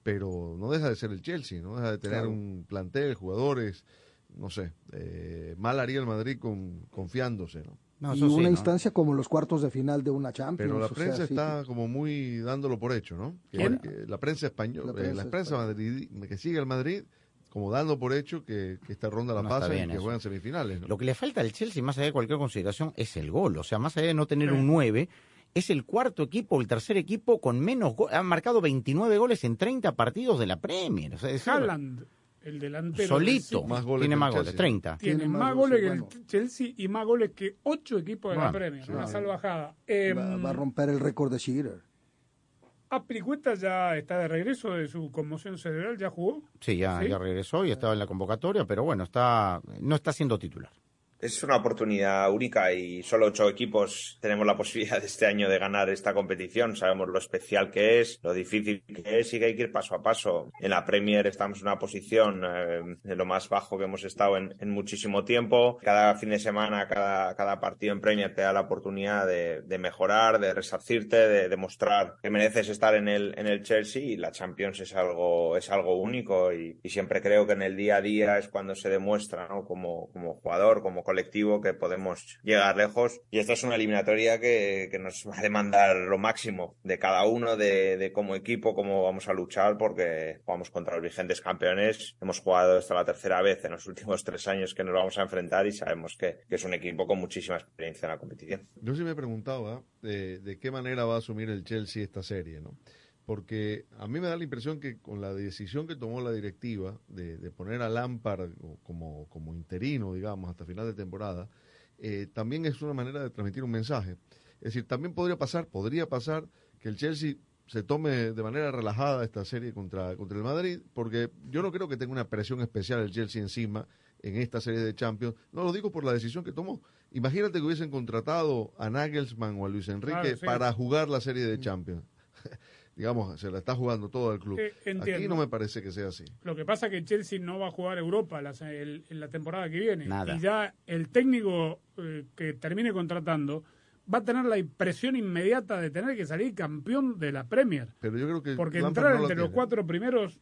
pero no deja de ser el Chelsea, no deja de tener
Claro.
un plantel, jugadores, no sé, eh, mal haría el Madrid con, confiándose, ¿no?
y una instancia como los cuartos de final de una Champions.
Pero la
sea,
prensa
sí,
está como muy dándolo por hecho, ¿no? Que-
¿Quién?
que la prensa española,
La
eh,
prensa
la prensa madrid, que sigue al Madrid, como dando por hecho que, que esta ronda la
No
pasa y que
eso.
juegan semifinales, ¿no?
Lo que le falta al Chelsea, más allá de cualquier consideración, es el gol. O sea, más allá de no tener
Sí.
un 9, es el cuarto equipo, el tercer equipo con menos goles. Han marcado 29 goles en 30 partidos de la Premier. O sea, es-
Haaland el delantero.
Solito.
del.
Más goles
Tiene más goles,
Chelsea.
30.
Tiene
Tiene
más, goles que el Chelsea y más goles que ocho equipos de la Premier. Una salvajada. Eh,
Va, va a romper el récord de Shearer.
Aspiricueta ya está de regreso de su conmoción cerebral, ya jugó.
Sí, ya,
¿Sí?
ya regresó y estaba en la convocatoria, pero bueno, está no está siendo titular.
Es una oportunidad única y solo ocho equipos tenemos la posibilidad este año de ganar esta competición. Sabemos lo especial que es, lo difícil que es y que hay que ir paso a paso. En la Premier estamos en una posición eh, de lo más bajo que hemos estado en, en muchísimo tiempo. Cada fin de semana, cada, cada partido en Premier te da la oportunidad de, de mejorar, de resarcirte, de demostrar que mereces estar en el, en el Chelsea y la Champions es algo, es algo único y, y siempre creo que en el día a día es cuando se demuestra, ¿no? Como, como jugador, como colectivo que podemos llegar lejos. Y esta es una eliminatoria que, nos va a demandar lo máximo de cada uno, de, de como equipo, cómo vamos a luchar, porque jugamos contra los vigentes campeones. Hemos jugado esta la tercera vez en los últimos tres años que nos vamos a enfrentar y sabemos que, es un equipo con muchísima experiencia en la competición.
Yo sí me preguntaba de, de qué manera va a asumir el Chelsea esta serie, ¿no? Porque a mí me da la impresión que con la decisión que tomó la directiva de, de poner a Lampard como, como interino, digamos, hasta final de temporada, eh, también es una manera de transmitir un mensaje. Es decir, también podría pasar, podría pasar que el Chelsea se tome de manera relajada esta serie contra, contra el Madrid, porque yo no creo que tenga una presión especial el Chelsea encima en esta serie de Champions. No lo digo por la decisión que tomó. Imagínate que hubiesen contratado a Nagelsmann o a Luis Enrique
Claro, sí.
para jugar la serie de Champions. Digamos, se la está jugando todo el club.
Eh.
Aquí no me parece que sea así.
Lo que pasa es que Chelsea no va a jugar Europa la, el- en la temporada que viene.
Nada.
Y ya el técnico eh, que termine contratando va a tener la impresión inmediata de tener que salir campeón de la Premier.
Pero yo creo que
Porque
Lampard
entrar
no
entre los cuatro primeros,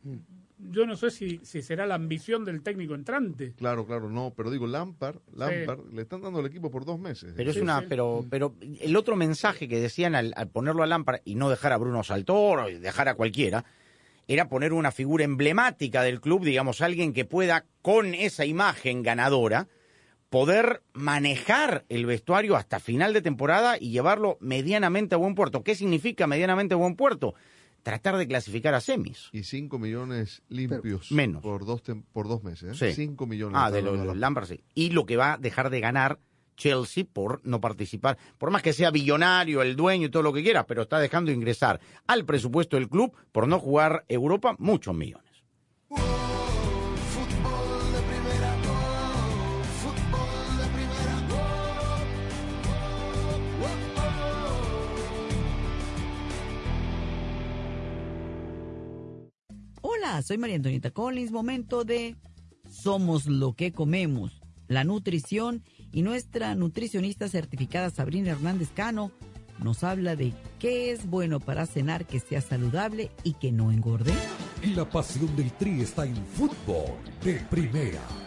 yo no sé si, si será la ambición del técnico entrante.
Claro, claro, no, pero digo, Lampard, Lampard le están dando el equipo por dos meses.
Pero es una, pero, pero el otro mensaje que decían al, al ponerlo a Lampard y no dejar a Bruno Saltor y dejar a cualquiera, era poner una figura emblemática del club, digamos, alguien que pueda, con esa imagen ganadora, poder manejar el vestuario hasta final de temporada y llevarlo medianamente a buen puerto. ¿Qué significa medianamente a buen puerto? Tratar de clasificar a semis.
Y 5 millones limpios
menos.
por dos, por dos meses.
Sí.
5 millones.
Ah, de los, Lampard, sí. Y lo que va a dejar de ganar Chelsea por no participar, por más que sea billonario, el dueño y todo lo que quiera, pero está dejando ingresar al presupuesto del club por no jugar Europa muchos millones.
Hola, soy María Antonieta Collins. Momento de Somos lo que comemos, la nutrición y nuestra nutricionista certificada Sabrina Hernández Cano nos habla de qué es bueno para cenar que sea saludable y que no engorde.
Y la pasión del Tri está en fútbol de primera.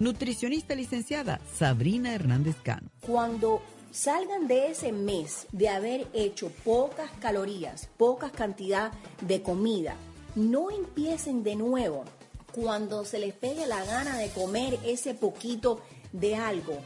Nutricionista licenciada Sabrina Hernández Cano.
Cuando salgan de ese mes de haber hecho pocas calorías, pocas cantidad de comida, no empiecen de nuevo cuando se les pegue la gana de comer ese poquito de algo.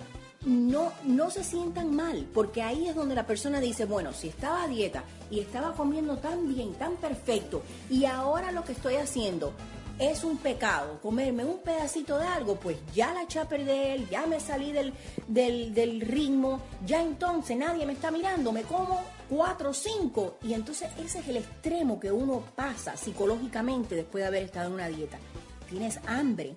No, no se sientan mal, porque ahí es donde la persona dice, bueno, si estaba a dieta y estaba comiendo tan bien, tan perfecto, y ahora lo que estoy haciendo es un pecado comerme un pedacito de algo, pues ya la eché a perder, ya me salí del, del, del ritmo, ya entonces nadie me está mirando, me como cuatro o cinco. Y entonces ese es el extremo que uno pasa psicológicamente después de haber estado en una dieta. Tienes hambre.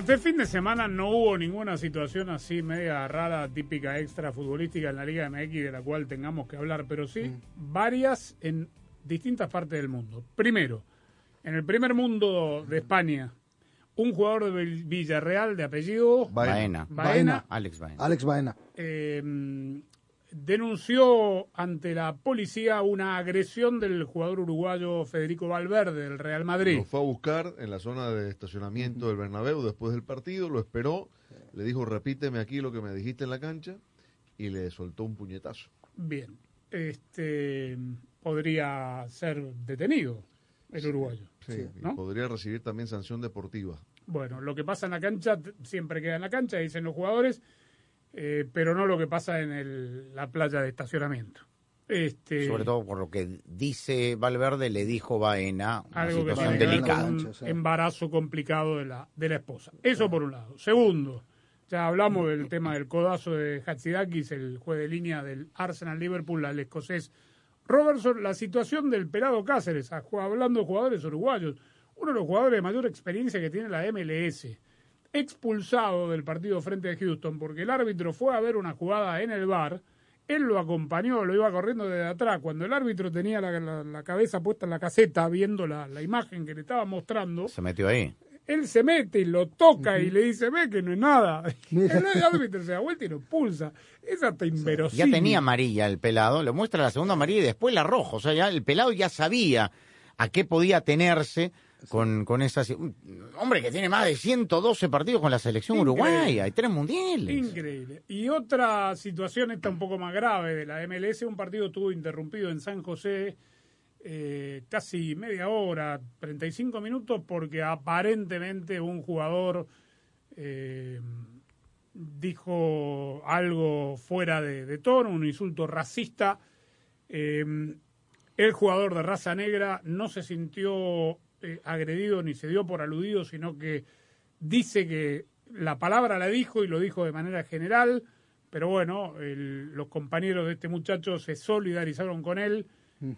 Este fin de semana no hubo ninguna situación así media rara, típica extra futbolística en la Liga MX de la cual tengamos que hablar, pero sí varias en distintas partes del mundo. Primero, en el primer mundo de España, un jugador de Vil- Villarreal de apellido
Baena.
Baena,
Alex Baena.
Alex Baena.
eh, denunció ante la policía una agresión del jugador uruguayo Federico Valverde del Real Madrid.
Lo fue a buscar en la zona de estacionamiento del Bernabéu después del partido, lo esperó, le dijo repíteme aquí lo que me dijiste en la cancha y le soltó un puñetazo.
Bien, este podría ser detenido el uruguayo.
Sí, y podría recibir también sanción deportiva.
Bueno, lo que pasa en la cancha siempre queda en la cancha, dicen los jugadores, eh, pero no lo que pasa en el- la playa de estacionamiento. Este,
Sobre todo por lo que dice Valverde, le dijo Baena, una
algo que
situación
que ver
delicada.
con un embarazo complicado de la, de la esposa. Eso por un lado. Segundo, ya hablamos del tema del codazo de Hatzidakis, el juez de línea del Arsenal-Liverpool, al escocés Robertson, la situación del pelado Cáceres, hablando de jugadores uruguayos, uno de los jugadores de mayor experiencia que tiene la MLS, expulsado del partido frente a Houston porque el árbitro fue a ver una jugada en el bar, él lo acompañó, lo iba corriendo desde atrás, cuando el árbitro tenía la, la- la cabeza puesta en la caseta viendo la, la imagen que le estaba mostrando,
Se metió ahí.
él se mete y lo toca y le dice, ve que no es nada. El árbitro se da vuelta y lo pulsa. Es hasta inverosímil.
Ya tenía amarilla el pelado, le muestra la segunda amarilla y después la roja. O sea, ya el pelado ya sabía a qué podía tenerse con, con Hombre que tiene más de 112 partidos con la selección
Increíble.
uruguaya y tres mundiales.
Increíble. Y otra situación está un poco más grave de la MLS, un partido estuvo interrumpido en San José eh, casi media hora, 35 minutos, porque aparentemente un jugador eh, dijo algo fuera de, de tono, un insulto racista. Eh, el jugador de raza negra no se sintió eh, agredido ni se dio por aludido, sino que dice que la palabra la dijo y lo dijo de manera general, pero bueno, el- los compañeros de este muchacho se solidarizaron con él,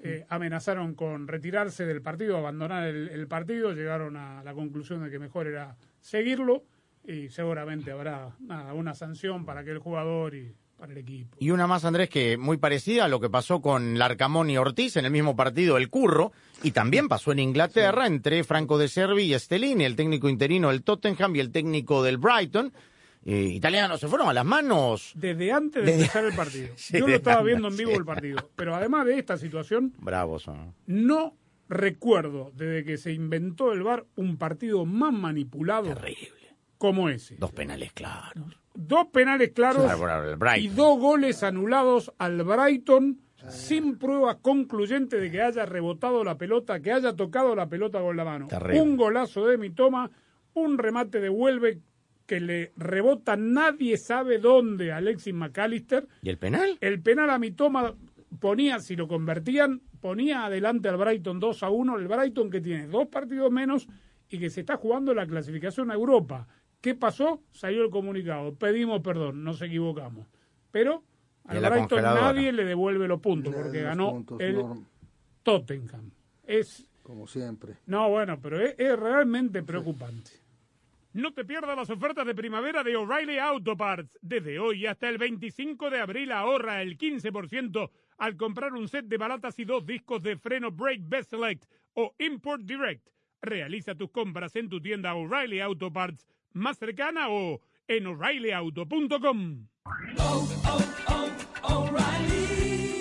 eh, amenazaron con retirarse del partido, abandonar el, el partido, llegaron a la conclusión de que mejor era seguirlo y seguramente habrá nada, una sanción para aquel jugador y para el equipo.
Y una más, Andrés, que muy parecida a lo que pasó con Larcamón y Ortiz en el mismo partido, el Curro, y también pasó en Inglaterra entre Franco de Servi y Estelini, el técnico interino del Tottenham y el técnico del Brighton. eh, italianos se fueron a las manos.
Desde antes de
Desde-
empezar el partido.
Sí,
Yo lo estaba viendo en vivo
sí.
el partido. Pero además de esta situación,
Bravos son.
no recuerdo desde que se inventó el VAR un partido más manipulado como ese.
Dos penales claros.
Dos penales claros y dos goles anulados al Brighton sin prueba concluyente de que haya rebotado la pelota, que haya tocado la pelota con la mano.
Terrible.
Un golazo de Mitoma, un remate de Huelve que le rebota nadie sabe dónde a Alexis McAllister.
¿Y el penal?
El penal a Mitoma ponía, si lo convertían, ponía adelante al Brighton 2 a 1. El Brighton que tiene dos partidos menos y que se está jugando la clasificación a Europa. ¿Qué pasó? Salió el comunicado. Pedimos perdón, nos equivocamos. Pero al Brighton nadie le devuelve los puntos porque
los
ganó
puntos,
el. Tottenham. Es
Como siempre.
no, bueno, pero es, es realmente preocupante. No te pierdas las ofertas de primavera de O'Reilly Auto Parts. Desde hoy hasta el 25 de abril ahorra el 15% al comprar un set de balatas y dos discos de freno Brake Best Select o Import Direct. Realiza tus compras en tu tienda O'Reilly Auto Parts más cercana o en o'ReillyAuto.com.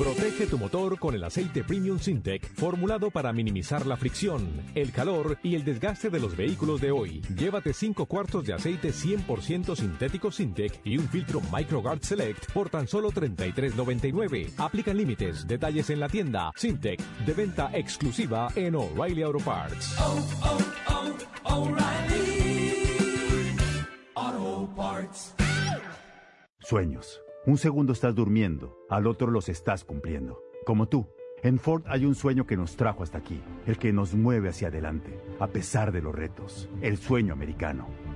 Protege tu motor con el aceite Premium Sintec, formulado para minimizar la fricción, el calor y el desgaste de los vehículos de hoy. Llévate 5 cuartos de aceite 100% sintético Sintec y un filtro MicroGuard Select por tan solo $33.99. Aplican límites, detalles en la tienda. Sintec, de venta exclusiva en O'Reilly Auto Parts.
Sueños. Un segundo estás durmiendo, al otro los estás cumpliendo. Como tú. En Ford hay un sueño que nos trajo hasta aquí, el que nos mueve hacia adelante, a pesar de los retos, el sueño americano.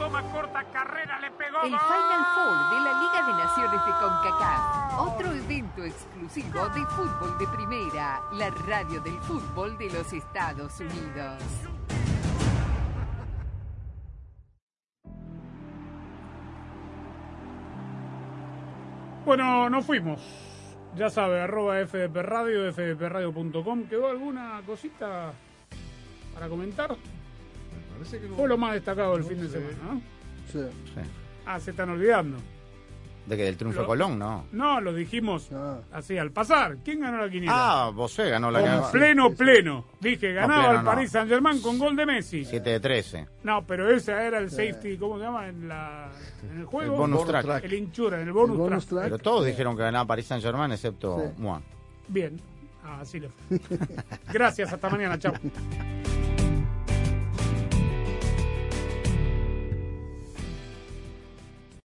Toma corta carrera, le pegó.
El. Final Four de la Liga de Naciones de CONCACAF. Otro evento exclusivo de fútbol de primera. La radio del fútbol de los Estados Unidos.
Bueno, nos fuimos. Ya sabe, arroba FDP Radio, fdpradio.com. ¿Quedó alguna cosita para comentar?
Parece que no-
Fue lo más destacado del
no
fin de semana, ¿no?
Sí.
Ah, se están olvidando.
De que del triunfo
Lo-
Colón, no.
No, lo dijimos así al pasar. ¿Quién ganó la quiniela?
Ah, Bosé ganó la
Con
que-
pleno, pleno. Dije, ganaba
pleno
el
no.
Paris Saint Germain con gol de Messi.
7 de 13.
No, pero ese era el safety, ¿cómo se llama? En, la, en el juego.
El bonus track.
El hinchura, en el bonus, track.
Pero todos dijeron que ganaba Paris Saint Germain excepto
Sí.
Mua.
Bien. Ah, así le fue. Gracias, hasta mañana. Chao.